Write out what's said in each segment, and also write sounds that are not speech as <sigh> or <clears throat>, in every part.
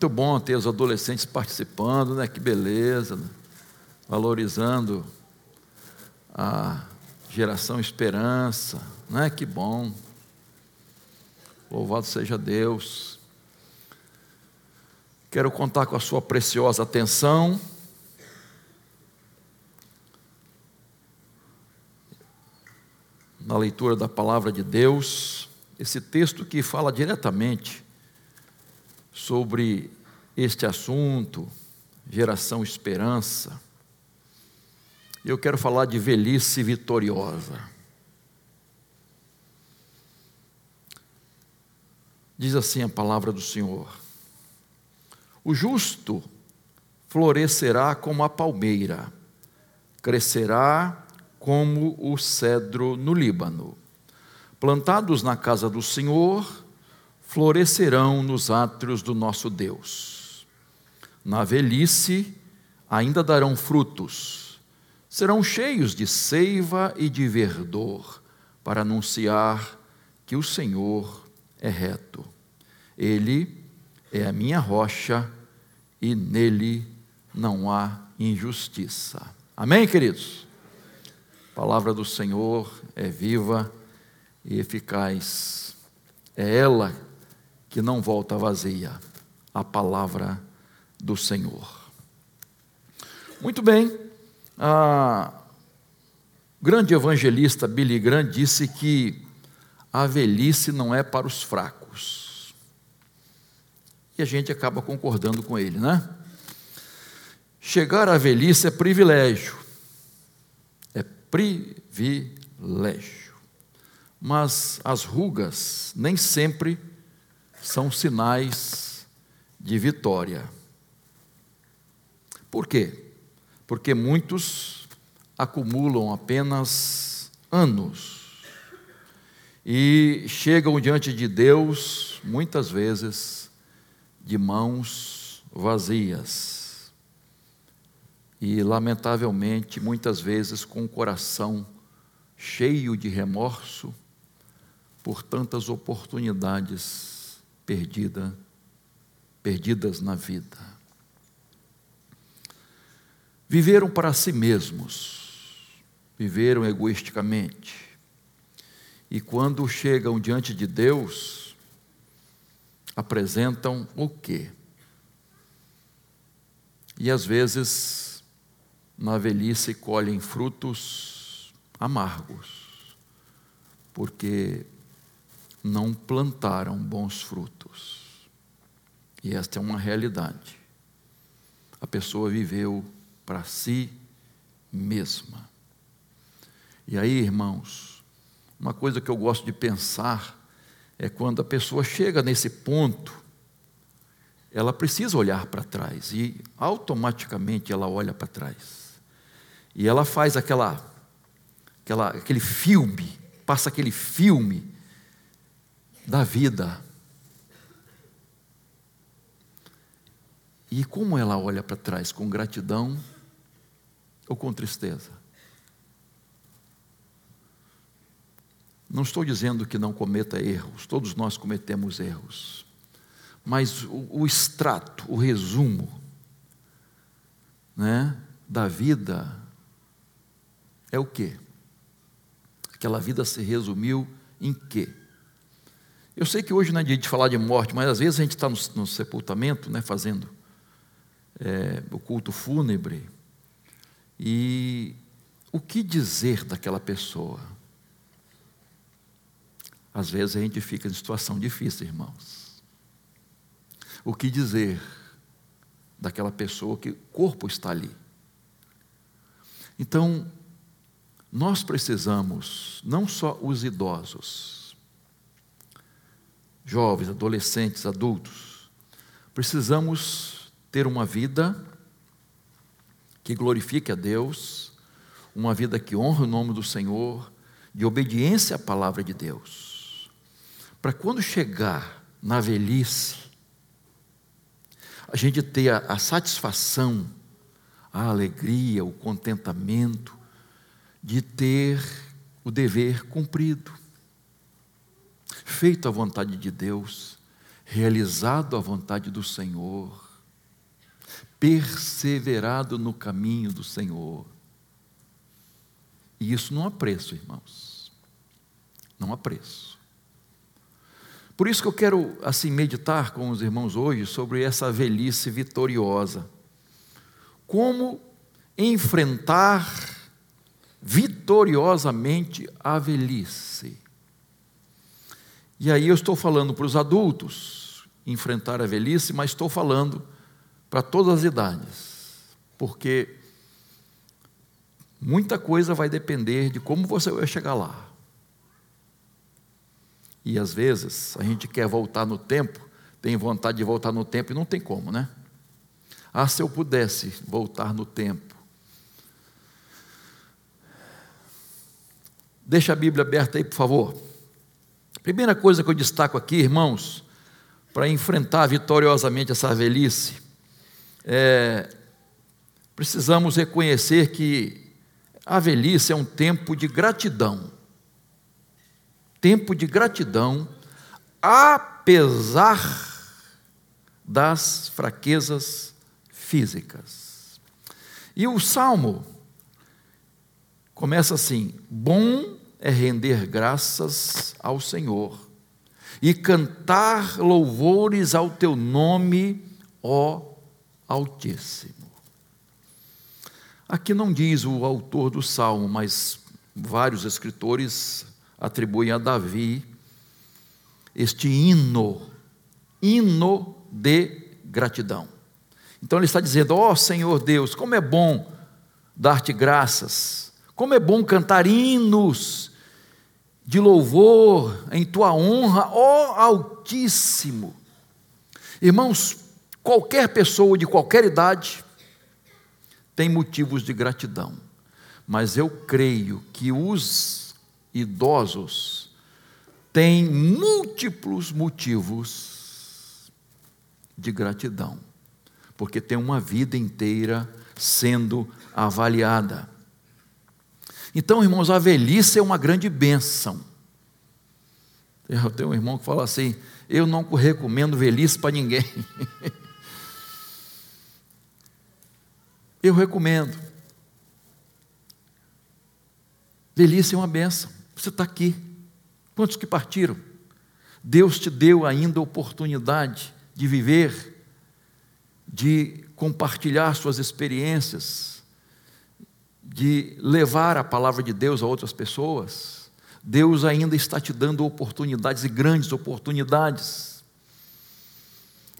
Muito bom ter os adolescentes participando, né? Que beleza, né? valorizando a geração esperança, né? Que bom. Louvado seja Deus. Quero contar com a sua preciosa atenção. Na leitura da palavra de Deus, esse texto que fala diretamente sobre este assunto, geração esperança. Eu quero falar de velhice vitoriosa. Diz assim a palavra do Senhor: O justo florescerá como a palmeira, crescerá como o cedro no Líbano. Plantados na casa do Senhor, florescerão nos átrios do nosso Deus. Na velhice ainda darão frutos, serão cheios de seiva e de verdor, para anunciar que o Senhor é reto. Ele é a minha rocha e nele não há injustiça. Amém, queridos? A palavra do Senhor é viva e eficaz. É ela que não volta vazia, a palavra do Senhor. Muito bem, a grande evangelista Billy Graham disse que a velhice não é para os fracos. E a gente acaba concordando com ele, né? Chegar à velhice é privilégio. É privilégio. Mas as rugas nem sempre são sinais de vitória. Por quê? Porque muitos acumulam apenas anos e chegam diante de Deus, muitas vezes, de mãos vazias. E, lamentavelmente, muitas vezes com o coração cheio de remorso por tantas oportunidades perdida, perdidas na vida. Viveram para si mesmos, viveram egoisticamente. E quando chegam diante de Deus, apresentam o quê? E às vezes, na velhice, colhem frutos amargos, porque não plantaram bons frutos. E esta é uma realidade. A pessoa viveu para si mesma. E aí, irmãos, uma coisa que eu gosto de pensar é quando a pessoa chega nesse ponto, ela precisa olhar para trás e automaticamente ela olha para trás. E ela faz aquela, aquela, aquele filme, passa aquele filme da vida. E como ela olha para trás, com gratidão ou com tristeza? Não estou dizendo que não cometa erros, todos nós cometemos erros. Mas o, o extrato, o resumo né, da vida é o quê? Aquela vida se resumiu em quê? Eu sei que hoje não é dia de falar de morte, mas às vezes a gente está no, no, sepultamento, né, fazendo é, o culto fúnebre, e o que dizer daquela pessoa? Às vezes a gente fica em situação difícil, irmãos. O que dizer daquela pessoa que o corpo está ali? Então, nós precisamos, não só os idosos, jovens, adolescentes, adultos, precisamos ter uma vida que glorifique a Deus, uma vida que honre o nome do Senhor, de obediência à palavra de Deus. Para quando chegar na velhice, a gente ter a, a satisfação, a alegria, o contentamento de ter o dever cumprido feito a vontade de Deus, realizado a vontade do Senhor, perseverado no caminho do Senhor. E isso não há preço, irmãos. Não há preço. Por isso que eu quero assim meditar com os irmãos hoje sobre essa velhice vitoriosa. Como enfrentar vitoriosamente a velhice. E aí eu estou falando para os adultos enfrentar a velhice, mas estou falando para todas as idades, porque muita coisa vai depender de como você vai chegar lá. E às vezes a gente quer voltar no tempo, tem vontade de voltar no tempo e não tem como, né? Ah, se eu pudesse voltar no tempo. Deixa a Bíblia aberta aí, por favor. Primeira coisa que eu destaco aqui, irmãos, para enfrentar vitoriosamente essa velhice, é, precisamos reconhecer que a velhice é um tempo de gratidão. Tempo de gratidão, apesar das fraquezas físicas. E o salmo começa assim: Bom é render graças ao Senhor e cantar louvores ao teu nome, ó Altíssimo. Aqui não diz o autor do salmo, mas vários escritores atribuem a Davi este hino, hino de gratidão. Então ele está dizendo: Ó oh, Senhor Deus, como é bom dar-te graças, como é bom cantar hinos de louvor em tua honra, ó Altíssimo. Irmãos, qualquer pessoa de qualquer idade tem motivos de gratidão, mas eu creio que os idosos têm múltiplos motivos de gratidão, porque tem uma vida inteira sendo avaliada. Então, irmãos, a velhice é uma grande bênção. Eu tenho um irmão que fala assim: eu não recomendo velhice para ninguém. <laughs> eu recomendo. Velhice é uma bênção. Você está aqui. Quantos que partiram? Deus te deu ainda a oportunidade de viver, de compartilhar suas experiências, de levar a palavra de Deus a outras pessoas, Deus ainda está te dando oportunidades e grandes oportunidades.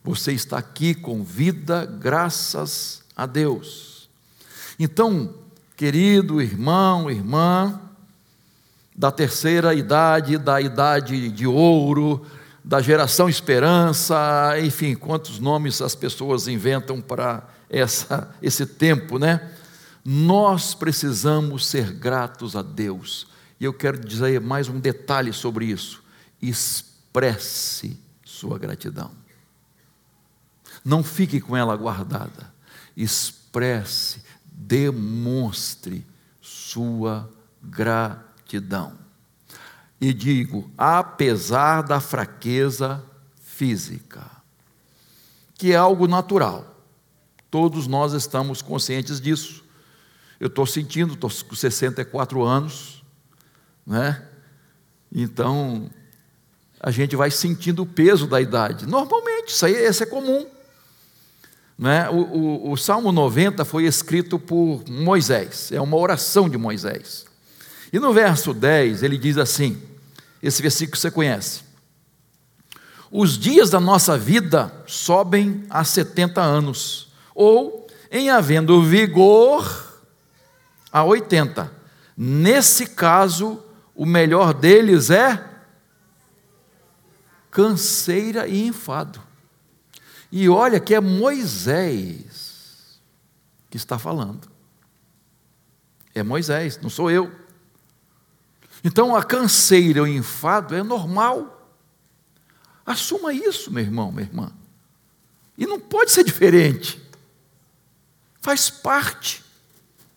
Você está aqui com vida, graças a Deus. Então, querido irmão, irmã, da terceira idade, da idade de ouro, da geração esperança, enfim, quantos nomes as pessoas inventam para essa, esse tempo, né? Nós precisamos ser gratos a Deus. E eu quero dizer mais um detalhe sobre isso. Expresse sua gratidão. Não fique com ela guardada. Expresse, demonstre sua gratidão. E digo, apesar da fraqueza física, que é algo natural, todos nós estamos conscientes disso. Eu estou sentindo, estou com 64 anos, né? Então, a gente vai sentindo o peso da idade. Normalmente, isso aí é comum. Né? O, o, o Salmo 90 foi escrito por Moisés, é uma oração de Moisés. E no verso 10 ele diz assim: esse versículo você conhece. Os dias da nossa vida sobem a 70 anos, ou em havendo vigor, a 80. Nesse caso, o melhor deles é canseira e enfado. E olha que é Moisés que está falando. É Moisés, não sou eu. Então a canseira e o enfado é normal. Assuma isso, meu irmão, minha irmã. E não pode ser diferente. Faz parte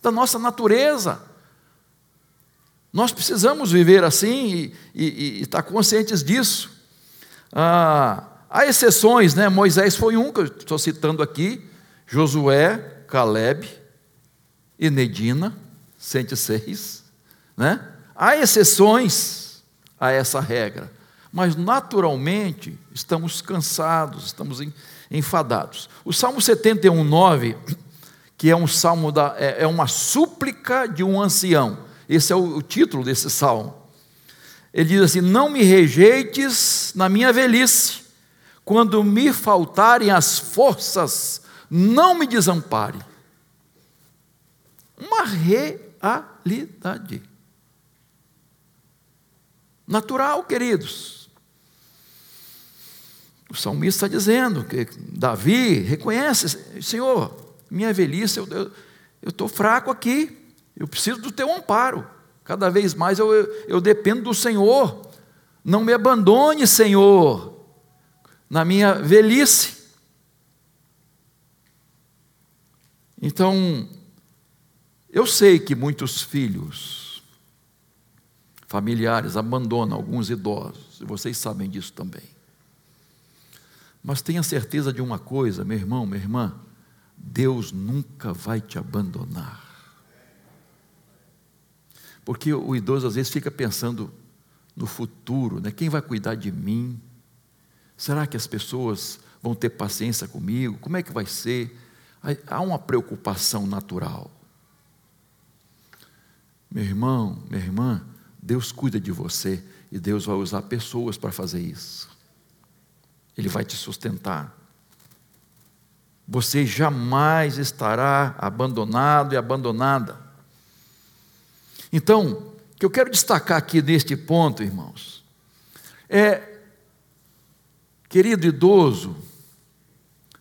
da nossa natureza. Nós precisamos viver assim e, estar conscientes disso. Ah, Há exceções, né? Moisés foi um que eu estou citando aqui, Josué, Caleb e Nedina, 106, né? Há exceções a essa regra, mas naturalmente estamos cansados, estamos enfadados. O Salmo 71, 9, que é um salmo da, é, é uma súplica de um ancião. Esse é o, o título desse salmo. Ele diz assim: Não me rejeites na minha velhice, quando me faltarem as forças, não me desampare. Uma realidade. Natural, queridos. O salmista está dizendo que Davi reconhece, Senhor, minha velhice, eu estou fraco aqui, eu preciso do teu amparo. Cada vez mais eu, eu, eu dependo do Senhor. Não me abandone, Senhor, na minha velhice. Então, eu sei que muitos filhos, familiares, abandonam alguns idosos, e vocês sabem disso também. Mas tenha certeza de uma coisa, meu irmão, minha irmã: Deus nunca vai te abandonar. Porque o idoso às vezes fica pensando no futuro, né? Quem vai cuidar de mim? Será que as pessoas vão ter paciência comigo? Como é que vai ser? Há uma preocupação natural. Meu irmão, minha irmã, Deus cuida de você e Deus vai usar pessoas para fazer isso. Ele vai te sustentar. Você jamais estará abandonado e abandonada. Então, o que eu quero destacar aqui neste ponto, irmãos, é, querido idoso,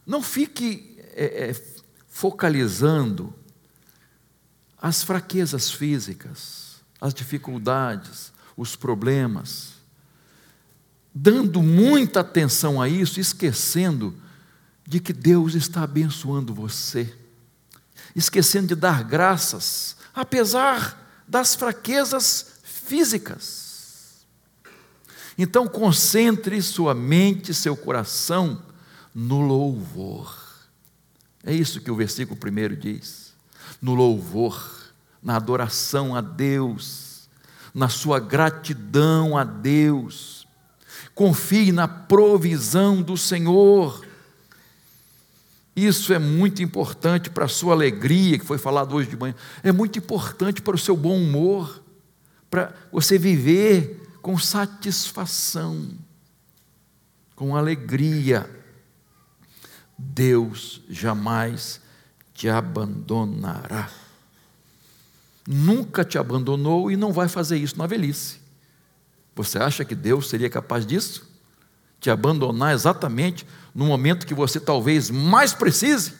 não fique é, é, focalizando as fraquezas físicas, as dificuldades, os problemas, dando muita atenção a isso, esquecendo de que Deus está abençoando você, esquecendo de dar graças, apesar das fraquezas físicas. Então, concentre sua mente, seu coração no louvor. É isso que o versículo primeiro diz. No louvor, na adoração a Deus, na sua gratidão a Deus. Confie na provisão do Senhor. Isso é muito importante para a sua alegria, que foi falado hoje de manhã. É muito importante para o seu bom humor, para você viver com satisfação, com alegria. Deus jamais te abandonará. Nunca te abandonou e não vai fazer isso na velhice. Você acha que Deus seria capaz disso? Te abandonar exatamente no momento que você talvez mais precise.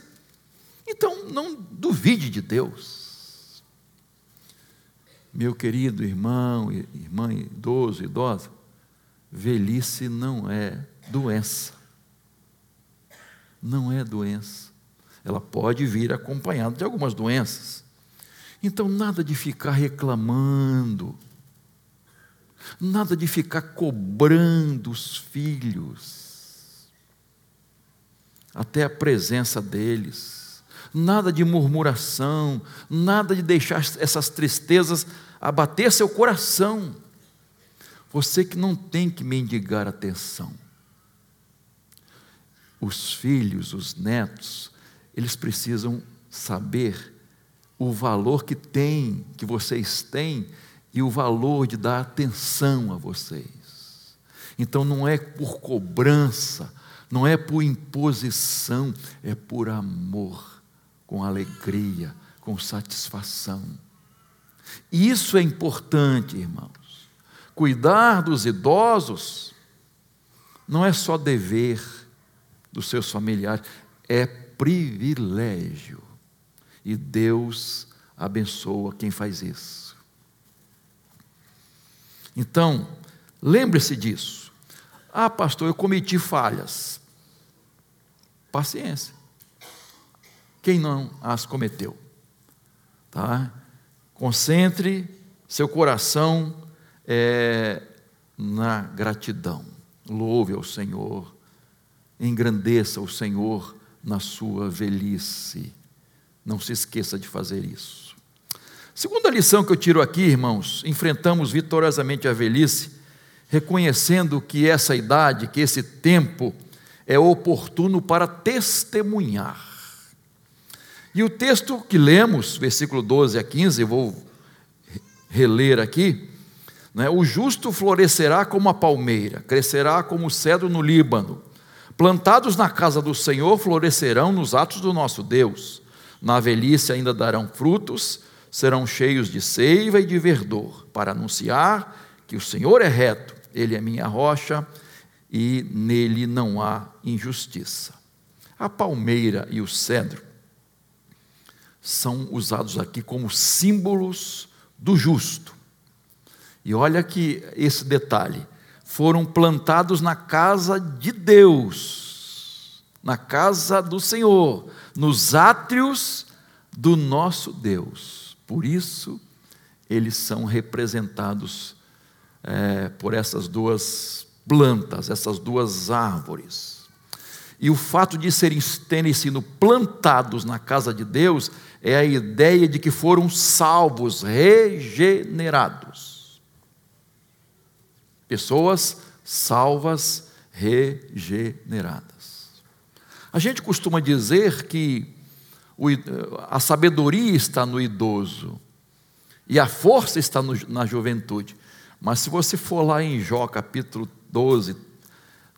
Então, não duvide de Deus. Meu querido irmão, irmã idoso, idosa, velhice não é doença. Não é doença. Ela pode vir acompanhada de algumas doenças. Então, nada de ficar reclamando, nada de ficar cobrando os filhos até a presença deles. Nada de murmuração, nada de deixar essas tristezas abater seu coração. Você que não tem que mendigar atenção. Os filhos, os netos, eles precisam saber o valor que tem, que vocês têm, e o valor de dar atenção a vocês. Então não é por cobrança, não é por imposição, é por amor, com alegria, com satisfação. Isso é importante, irmãos. Cuidar dos idosos não é só dever dos seus familiares, é privilégio. E Deus abençoa quem faz isso. Então, lembre-se disso. Ah, pastor, eu cometi falhas. Paciência. Quem não as cometeu? Tá? Concentre seu coração é, na gratidão. Louve ao Senhor engrandeça o Senhor na sua velhice. Não se esqueça de fazer isso. Segunda lição que eu tiro aqui, irmãos, enfrentamos vitoriosamente a velhice, reconhecendo que essa idade, que esse tempo é oportuno para testemunhar. E o texto que lemos, versículo 12 a 15, eu vou reler aqui, né? o justo florescerá como a palmeira, crescerá como o cedro no Líbano, plantados na casa do Senhor, florescerão nos atos do nosso Deus, na velhice ainda darão frutos, serão cheios de seiva e de verdor, para anunciar que o Senhor é reto, Ele é minha rocha e nele não há injustiça. A palmeira e o cedro são usados aqui como símbolos do justo. E olha que esse detalhe: foram plantados na casa de Deus, na casa do Senhor, nos átrios do nosso Deus. Por isso, eles são representados é, por essas duas plantas, essas duas árvores. E o fato de serem, terem sido plantados na casa de Deus é a ideia de que foram salvos, regenerados. Pessoas salvas, regeneradas. A gente costuma dizer que a sabedoria está no idoso e a força está no, na juventude. Mas se você for lá em Jó capítulo 12,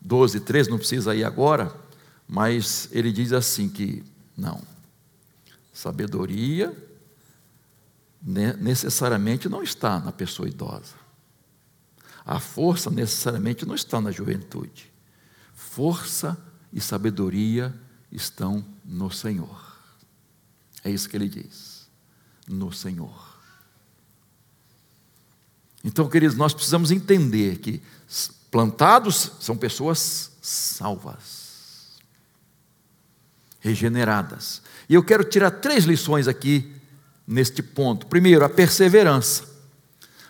12, 13, não precisa ir agora, mas ele diz assim que não, Sabedoria necessariamente não está na pessoa idosa. A força necessariamente não está na juventude. Força e sabedoria estão no Senhor. É isso que ele diz. No Senhor. Então, queridos, nós precisamos entender que plantados são pessoas salvas, regeneradas. E eu quero tirar três lições aqui neste ponto. Primeiro, a perseverança.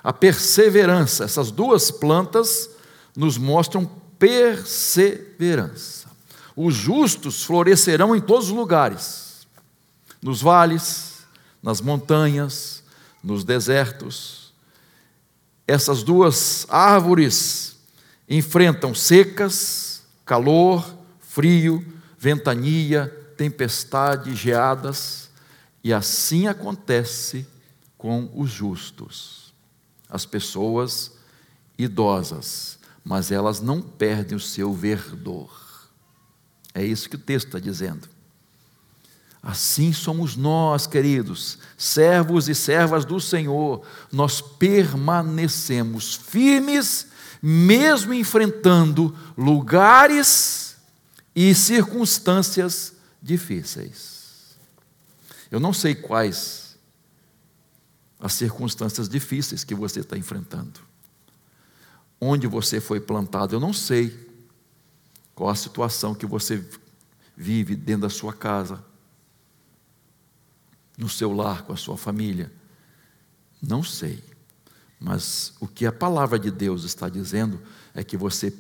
A perseverança, essas duas plantas nos mostram perseverança. Os justos florescerão em todos os lugares, nos vales, nas montanhas, nos desertos. Essas duas árvores enfrentam secas, calor, frio, ventania, tempestade, geadas, e assim acontece com os justos, as pessoas idosas, mas elas não perdem o seu verdor. É isso que o texto está dizendo. Assim somos nós, queridos, servos e servas do Senhor, nós permanecemos firmes, mesmo enfrentando lugares e circunstâncias difíceis. Eu não sei quais as circunstâncias difíceis que você está enfrentando. Onde você foi plantado, eu não sei qual a situação que você vive dentro da sua casa, no seu lar, com a sua família. Não sei. Mas o que a palavra de Deus está dizendo é que você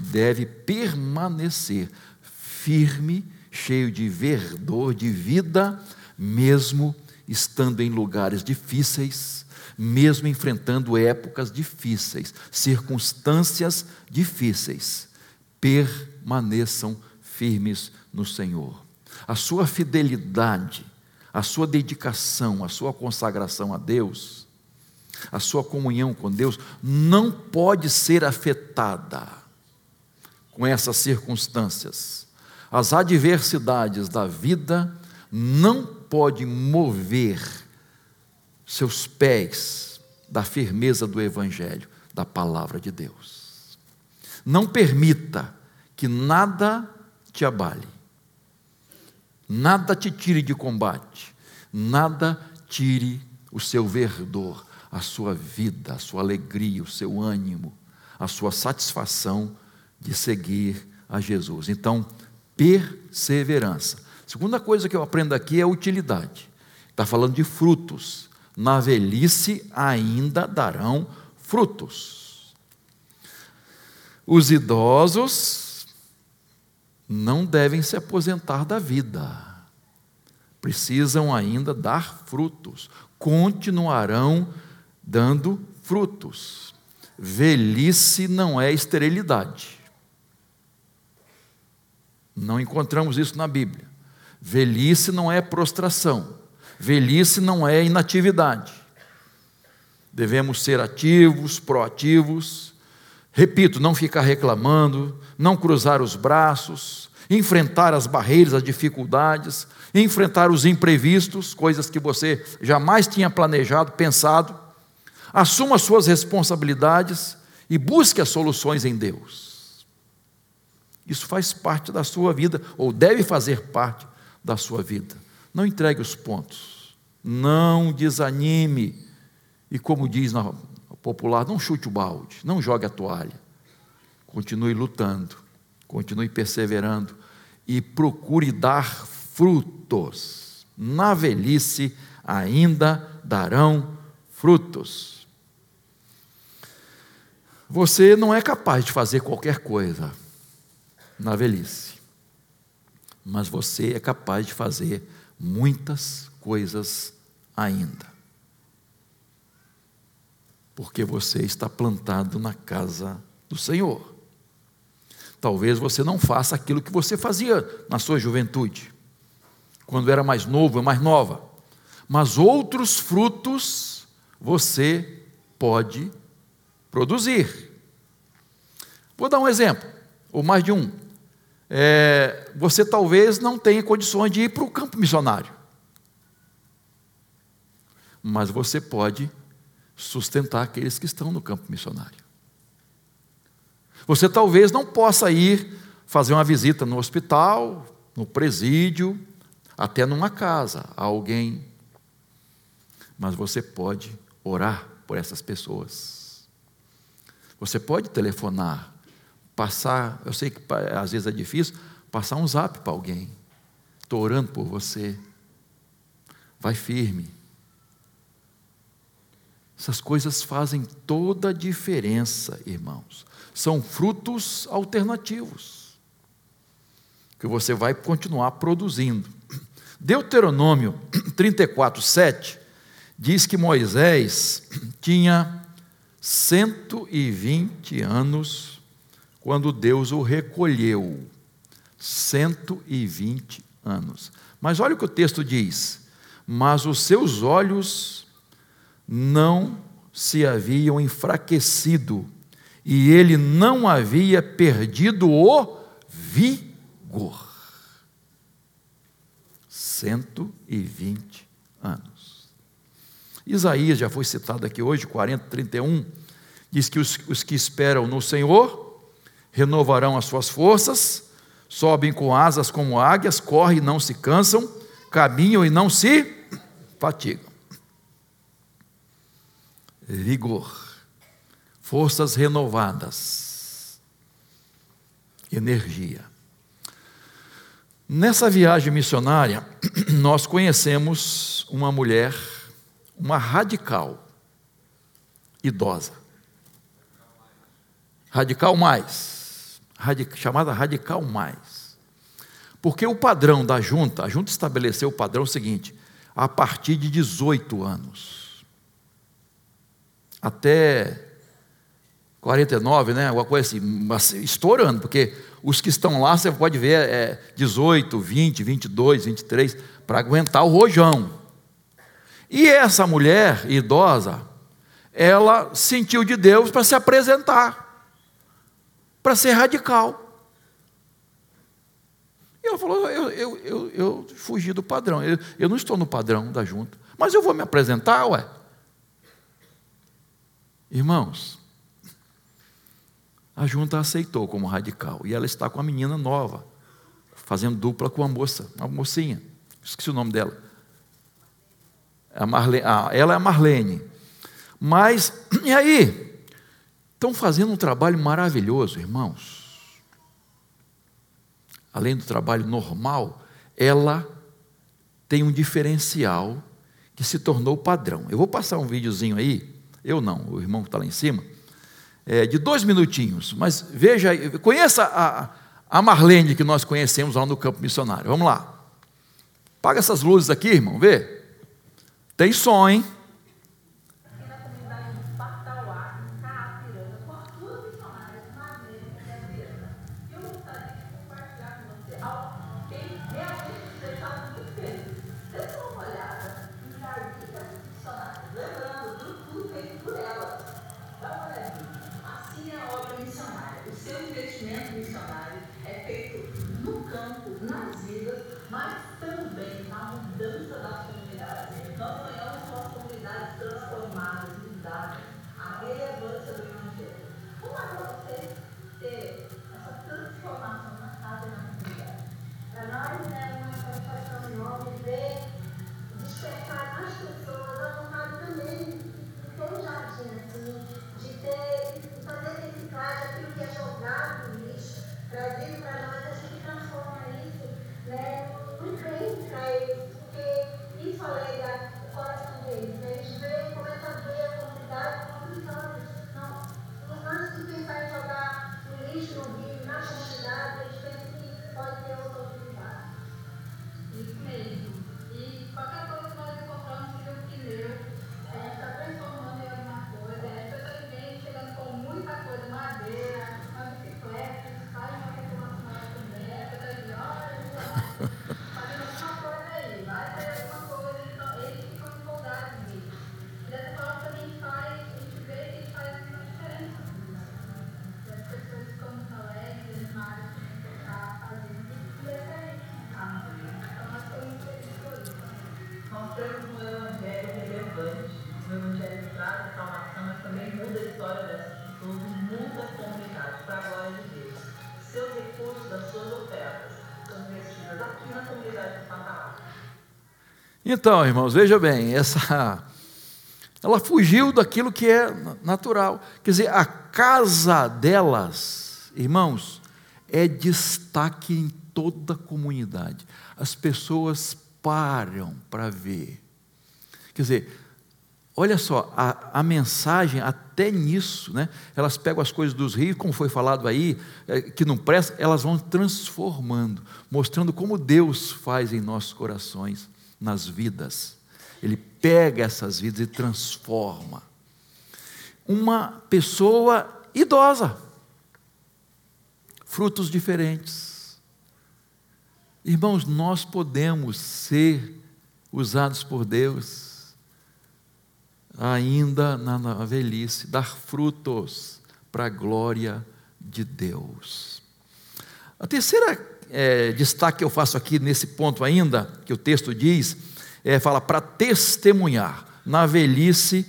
deve permanecer firme cheio de verdor, de vida, mesmo estando em lugares difíceis, mesmo enfrentando épocas difíceis, circunstâncias difíceis. Permaneçam firmes no Senhor. A sua fidelidade, a sua dedicação, a sua consagração a Deus, a sua comunhão com Deus não pode ser afetada com essas circunstâncias as adversidades da vida não podem mover seus pés da firmeza do Evangelho, da palavra de Deus. Não permita que nada te abale, nada te tire de combate, nada tire o seu verdor, a sua vida, a sua alegria, o seu ânimo, a sua satisfação de seguir a Jesus. Então, perseverança. Segunda coisa que eu aprendo aqui é utilidade. Está falando de frutos. Na velhice ainda darão frutos. Os idosos não devem se aposentar da vida. Precisam ainda dar frutos, continuarão dando frutos. Velhice não é esterilidade. Não encontramos isso na Bíblia. Velhice não é prostração. Velhice não é inatividade. Devemos ser ativos, proativos. Repito, não ficar reclamando, não cruzar os braços, enfrentar as barreiras, as dificuldades, enfrentar os imprevistos, coisas que você jamais tinha planejado, pensado. Assuma suas responsabilidades e busque as soluções em Deus. Isso faz parte da sua vida, ou deve fazer parte da sua vida. Não entregue os pontos, não desanime, e como diz popular, não chute o balde, não jogue a toalha. Continue lutando, continue perseverando e procure dar frutos. Na velhice ainda darão frutos. Você não é capaz de fazer qualquer coisa na velhice mas você é capaz de fazer muitas coisas ainda. Porque você está plantado na casa do Senhor. Talvez você não faça aquilo que você fazia na sua juventude, quando era mais novo, mais nova, mas outros frutos você pode produzir. Vou dar um exemplo, ou mais de um é, você talvez não tenha condições de ir para o campo missionário. Mas você pode sustentar aqueles que estão no campo missionário. Você talvez não possa ir fazer uma visita no hospital, no presídio, até numa casa a alguém. Mas você pode orar por essas pessoas. Você pode telefonar passar, eu sei que às vezes é difícil, passar um zap para alguém. Estou orando por você. Vai firme. Essas coisas fazem toda a diferença, irmãos. São frutos alternativos que você vai continuar produzindo. Deuteronômio <clears throat> 34, 7 diz que Moisés <clears throat> tinha 120 anos quando Deus o recolheu. 120 anos. Mas olha o que o texto diz: Mas os seus olhos não se haviam enfraquecido, e ele não havia perdido o vigor. 120 anos. Isaías já foi citado aqui hoje, 40, 31, diz que os, os que esperam no Senhor renovarão as suas forças, sobem com asas como águias, correm e não se cansam, caminham e não se fatigam. Vigor, forças renovadas, energia. Nessa viagem missionária, <clears throat> nós conhecemos uma mulher, uma radical, idosa. Radical mais chamada Radical Mais. Porque o padrão da junta, a junta estabeleceu o padrão seguinte: a partir de 18 anos. Até 49, né? Alguma coisa assim, estourando, porque os que estão lá, você pode ver, é 18, 20, 22, 23, para aguentar o rojão. E essa mulher idosa, ela sentiu de Deus para se apresentar para ser radical. E ela falou: eu, eu, eu, eu fugi do padrão, eu, eu não estou no padrão da junta, mas eu vou me apresentar, ué. Irmãos, a junta aceitou como radical e ela está com a menina nova, fazendo dupla com a moça, a mocinha, esqueci o nome dela. A Marlene, ah, ela é a Marlene. Mas, <clears throat> e aí? Estão fazendo um trabalho maravilhoso, irmãos. Além do trabalho normal, ela tem um diferencial que se tornou padrão. Eu vou passar um videozinho aí, eu não, o irmão que está lá em cima, é, de dois minutinhos, mas veja, conheça a, a Marlene que nós conhecemos lá no campo missionário. Vamos lá. Paga essas luzes aqui, irmão, vê. Tem som, hein? Right Então, irmãos, veja bem, essa ela fugiu daquilo que é natural. Quer dizer, a casa delas, irmãos, é destaque em toda a comunidade. As pessoas param para ver. Quer dizer, olha só, a, a, mensagem até nisso, né? Elas pegam as coisas dos rios, como foi falado aí, é, que não presta, elas vão transformando, mostrando como Deus faz em nossos corações nas vidas. Ele pega essas vidas e transforma. Uma pessoa idosa, frutos diferentes. Irmãos, nós podemos ser usados por Deus ainda na velhice, dar frutos para a glória de Deus. A terceira é, destaque que eu faço aqui nesse ponto ainda, que o texto diz, é, fala para testemunhar. Na velhice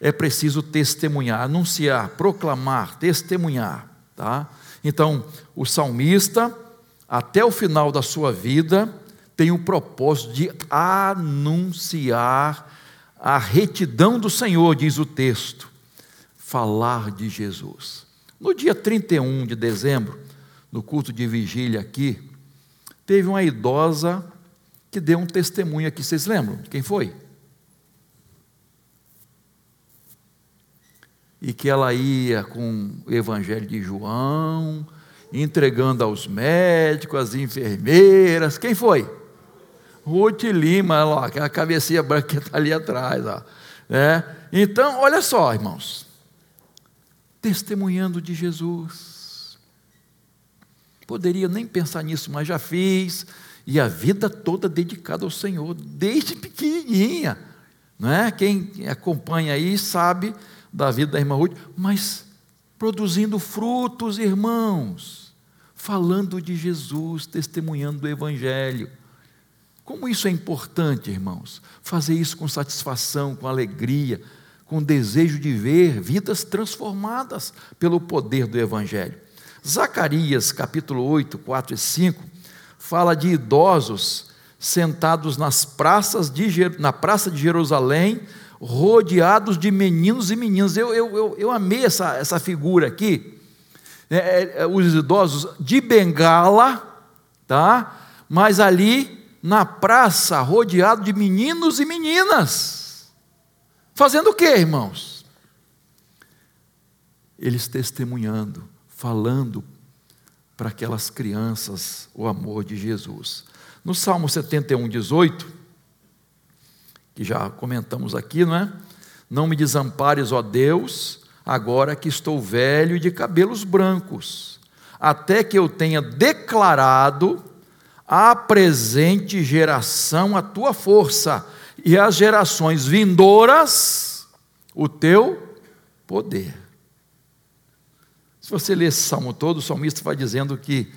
é preciso testemunhar, anunciar, proclamar, testemunhar. Tá? Então, o salmista, até o final da sua vida, tem o propósito de anunciar a retidão do Senhor, diz o texto, falar de Jesus. No dia 31 de dezembro, no culto de vigília aqui, teve uma idosa que deu um testemunho aqui. Vocês lembram quem foi? E que ela ia com o Evangelho de João, entregando aos médicos, às enfermeiras. Quem foi? Ruth Lima, ó, aquela cabecinha branca que está ali atrás. Ó, né? Então, olha só, irmãos. Testemunhando de Jesus Poderia nem pensar nisso, mas já fiz. E a vida toda dedicada ao Senhor, desde pequenininha. Não é? Quem acompanha aí sabe da vida da irmã Ruth, mas produzindo frutos, irmãos, falando de Jesus, testemunhando do Evangelho. Como isso é importante, irmãos, fazer isso com satisfação, com alegria, com desejo de ver vidas transformadas pelo poder do Evangelho. Zacarias, capítulo 8, 4 e 5, fala de idosos sentados nas praças de, na praça de Jerusalém, rodeados de meninos e meninas. Eu, eu, eu, eu amei essa, essa figura aqui. É, é, é os idosos de bengala, tá? mas ali na praça, rodeado de meninos e meninas. Fazendo o que, irmãos? Eles testemunhando falando para aquelas crianças o amor de Jesus. No Salmo 71, 18, que já comentamos aqui, não é? Não me desampares, ó Deus, agora que estou velho e de cabelos brancos, até que eu tenha declarado à presente geração a tua força e às gerações vindouras o teu poder. Se você ler esse salmo todo, o salmista vai dizendo que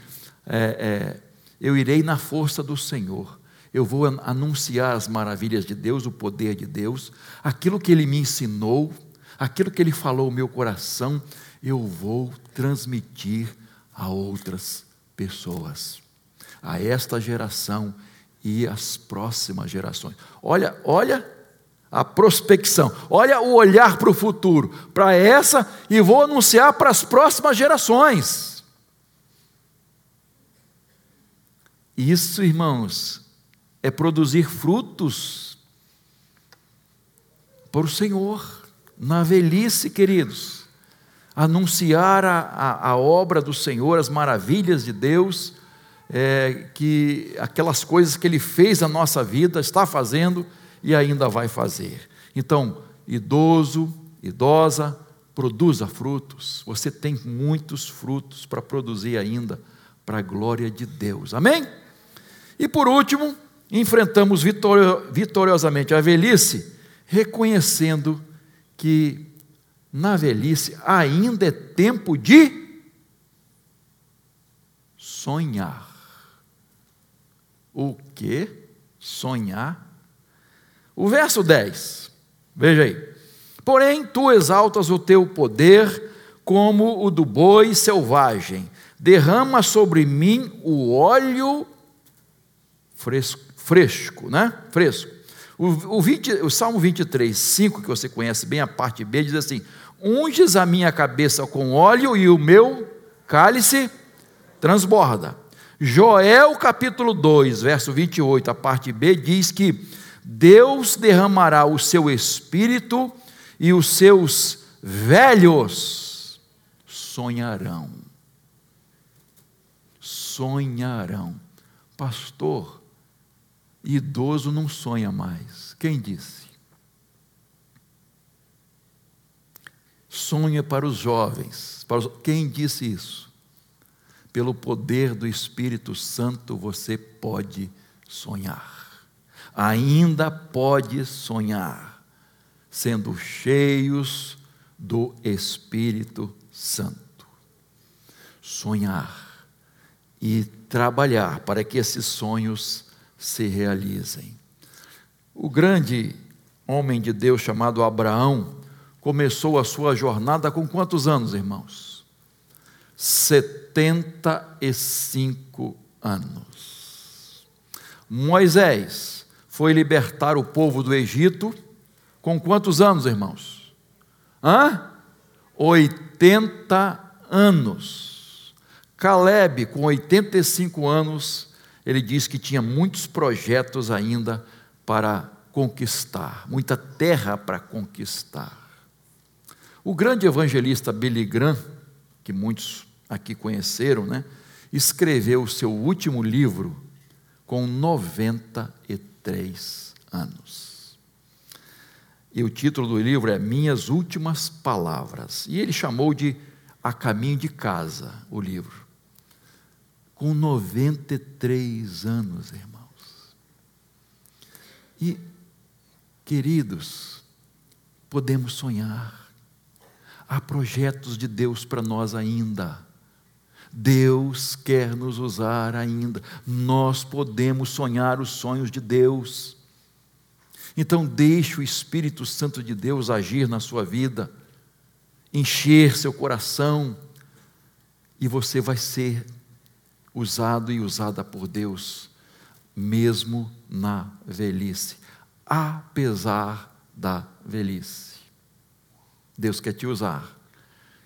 é, é, eu irei na força do Senhor, eu vou anunciar as maravilhas de Deus, o poder de Deus, aquilo que Ele me ensinou, aquilo que Ele falou ao meu coração, eu vou transmitir a outras pessoas, a esta geração e as próximas gerações. Olha, olha a prospecção. Olha o olhar para o futuro, para essa, e vou anunciar para as próximas gerações. Isso, irmãos, é produzir frutos para o Senhor, na velhice, queridos. Anunciar a, a, a obra do Senhor, as maravilhas de Deus, é, que aquelas coisas que Ele fez na nossa vida, está fazendo e ainda vai fazer. Então, idoso, idosa, produza frutos. Você tem muitos frutos para produzir ainda, para a glória de Deus. Amém? E por último, enfrentamos vitoriosamente a velhice, reconhecendo que na velhice ainda é tempo de sonhar. O que? Sonhar o verso 10, veja aí. Porém, tu exaltas o teu poder como o do boi selvagem, derrama sobre mim o óleo fresco, fresco né? Fresco. O, o, 20, o Salmo 23, 5, que você conhece bem, a parte B, diz assim: Unges a minha cabeça com óleo e o meu cálice transborda. Joel capítulo 2, verso 28, a parte B, diz que Deus derramará o seu espírito e os seus velhos sonharão. Sonharão. Pastor, idoso não sonha mais. Quem disse? Sonha para os jovens. Para os... Quem disse isso? Pelo poder do Espírito Santo você pode sonhar ainda pode sonhar, sendo cheios do Espírito Santo. Sonhar e trabalhar para que esses sonhos se realizem. O grande homem de Deus chamado Abraão começou a sua jornada com quantos anos, irmãos? 75 anos. Moisés foi libertar o povo do Egito com quantos anos, irmãos? Hã? 80 anos. Caleb, com 85 anos, ele diz que tinha muitos projetos ainda para conquistar, muita terra para conquistar. O grande evangelista Billy Graham, que muitos aqui conheceram, né, escreveu o seu último livro com 93 três anos. E o título do livro é Minhas Últimas Palavras. E ele chamou de A Caminho de Casa, o livro. Com 93 anos, irmãos. E, queridos, podemos sonhar. Há projetos de Deus para nós ainda Deus quer nos usar ainda. Nós podemos sonhar os sonhos de Deus. Então, deixe o Espírito Santo de Deus agir na sua vida, encher seu coração, e você vai ser usado e usada por Deus, mesmo na velhice, apesar da velhice. Deus quer te usar.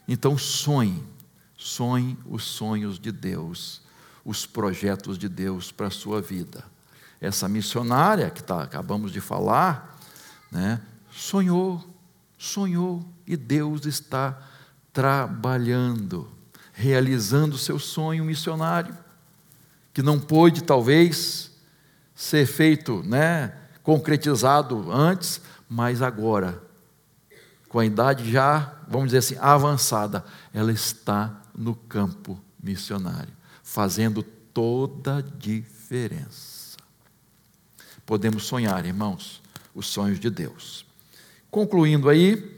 Então, sonhe Sonhe os sonhos de Deus, os projetos de Deus para a sua vida. Essa missionária que tá, acabamos de falar, né, sonhou, sonhou, e Deus está trabalhando. realizando seu sonho missionário, que não pôde talvez ser feito, né, concretizado antes, mas agora, com a idade já, vamos dizer assim, avançada, ela está no campo missionário, fazendo toda a diferença. Podemos sonhar, irmãos, os sonhos de Deus. Concluindo aí,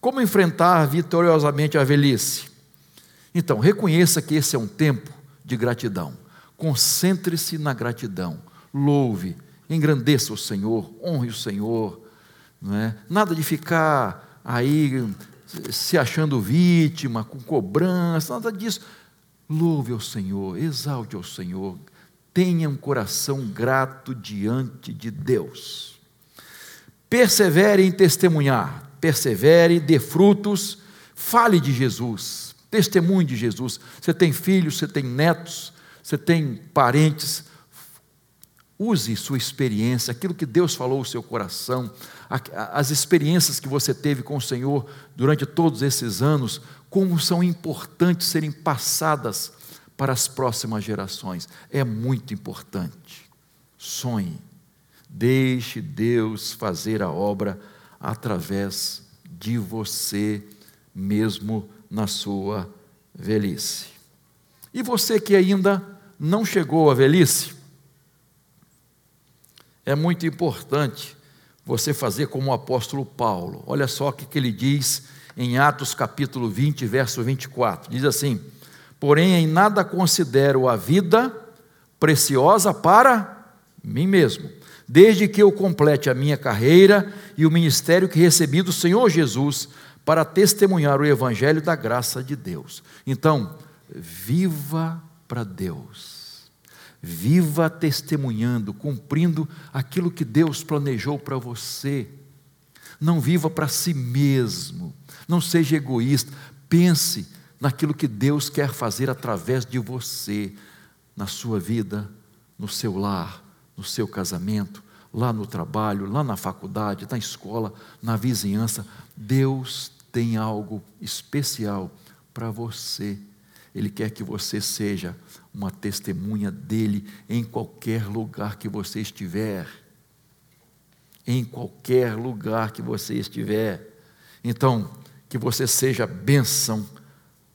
como enfrentar vitoriosamente a velhice? Então, reconheça que esse é um tempo de gratidão. Concentre-se na gratidão. Louve, engrandeça o Senhor, honre o Senhor. Não é? Nada de ficar aí se achando vítima, com cobrança, nada disso. Louve ao Senhor, exalte ao Senhor, tenha um coração grato diante de Deus. Persevere em testemunhar, persevere, dê frutos, fale de Jesus, testemunhe de Jesus. Você tem filhos, você tem netos, você tem parentes, use sua experiência, aquilo que Deus falou no seu coração, as experiências que você teve com o Senhor durante todos esses anos, como são importantes serem passadas para as próximas gerações. É muito importante. Sonhe. Deixe Deus fazer a obra através de você, mesmo na sua velhice. E você que ainda não chegou à velhice, é muito importante você fazer como o apóstolo Paulo. Olha só o que ele diz em Atos capítulo 20, verso 24. Diz assim: Porém, em nada considero a vida preciosa para mim mesmo, desde que eu complete a minha carreira e o ministério que recebi do Senhor Jesus para testemunhar o evangelho da graça de Deus. Então, viva para Deus. Viva testemunhando, cumprindo aquilo que Deus planejou para você. Não viva para si mesmo. Não seja egoísta. Pense naquilo que Deus quer fazer através de você, na sua vida, no seu lar, no seu casamento, lá no trabalho, lá na faculdade, na escola, na vizinhança. Deus tem algo especial para você. Ele quer que você seja uma testemunha dele em qualquer lugar que você estiver. Em qualquer lugar que você estiver. Então, que você seja bênção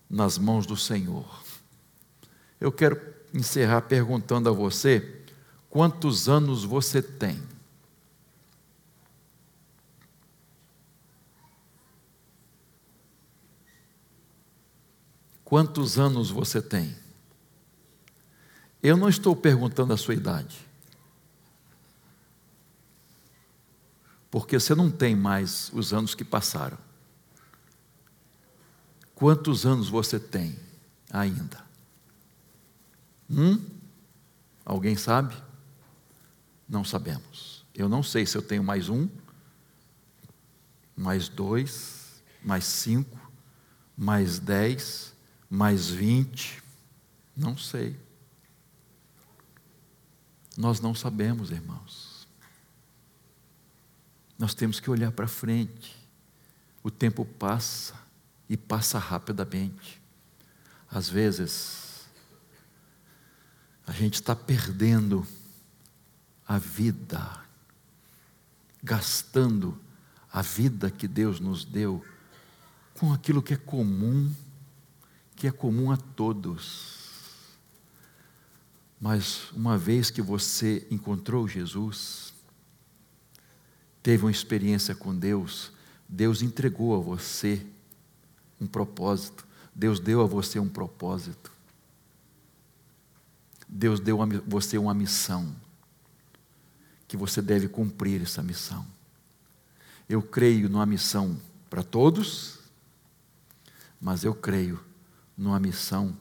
nas mãos do Senhor. Eu quero encerrar perguntando a você: quantos anos você tem? Quantos anos você tem? Eu não estou perguntando a sua idade. Porque você não tem mais os anos que passaram. Quantos anos você tem ainda? Hum? Alguém sabe? Não sabemos. Eu não sei se eu tenho mais um, mais dois, mais cinco, mais dez, mais vinte. Não sei. Nós não sabemos, irmãos. Nós temos que olhar para frente. O tempo passa e passa rapidamente. Às vezes, a gente está perdendo a vida, gastando a vida que Deus nos deu com aquilo que é comum, que é comum a todos. Mas uma vez que você encontrou Jesus, teve uma experiência com Deus, Deus entregou a você um propósito, Deus deu a você um propósito. Deus deu a você uma missão, que você deve cumprir essa missão. Eu creio numa missão para todos, mas eu creio numa missão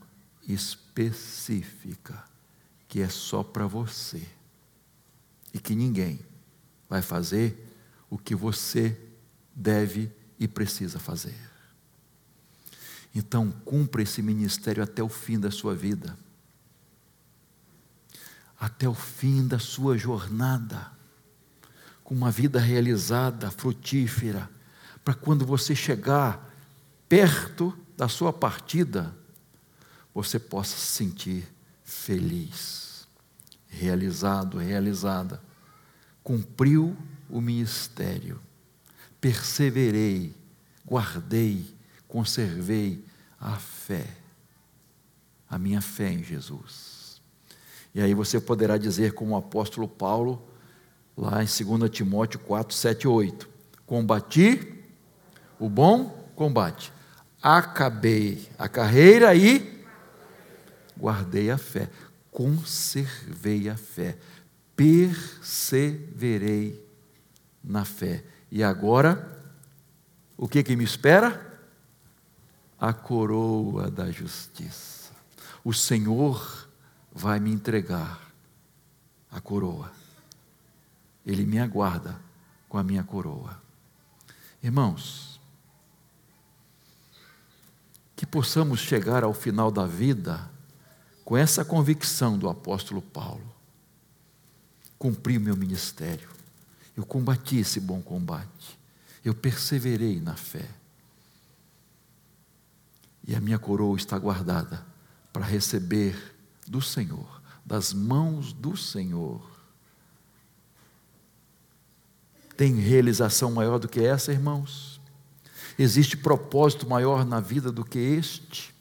específica que é só para você. E que ninguém vai fazer o que você deve e precisa fazer. Então, cumpra esse ministério até o fim da sua vida, até o fim da sua jornada, com uma vida realizada, frutífera, para quando você chegar perto da sua partida, você possa se sentir feliz, realizado, realizada. Cumpriu o ministério, perseverei, guardei, conservei a fé, a minha fé em Jesus. E aí você poderá dizer, como o apóstolo Paulo, lá em 2 Timóteo 4, 7 e 8: Combati o bom combate, acabei a carreira e guardei a fé, conservei a fé, perseverei na fé. E agora, o que que me espera? A coroa da justiça. O Senhor vai me entregar a coroa. Ele me aguarda com a minha coroa. Irmãos, que possamos chegar ao final da vida com essa convicção do apóstolo Paulo. Cumpri o meu ministério, eu combati esse bom combate, eu perseverei na fé. E a minha coroa está guardada para receber do Senhor, das mãos do Senhor. Tem realização maior do que essa, irmãos? Existe propósito maior na vida do que este?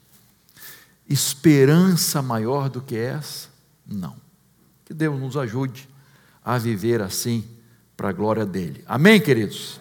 Esperança maior do que essa? Não. Que Deus nos ajude a viver assim para a glória dele. Amém, queridos?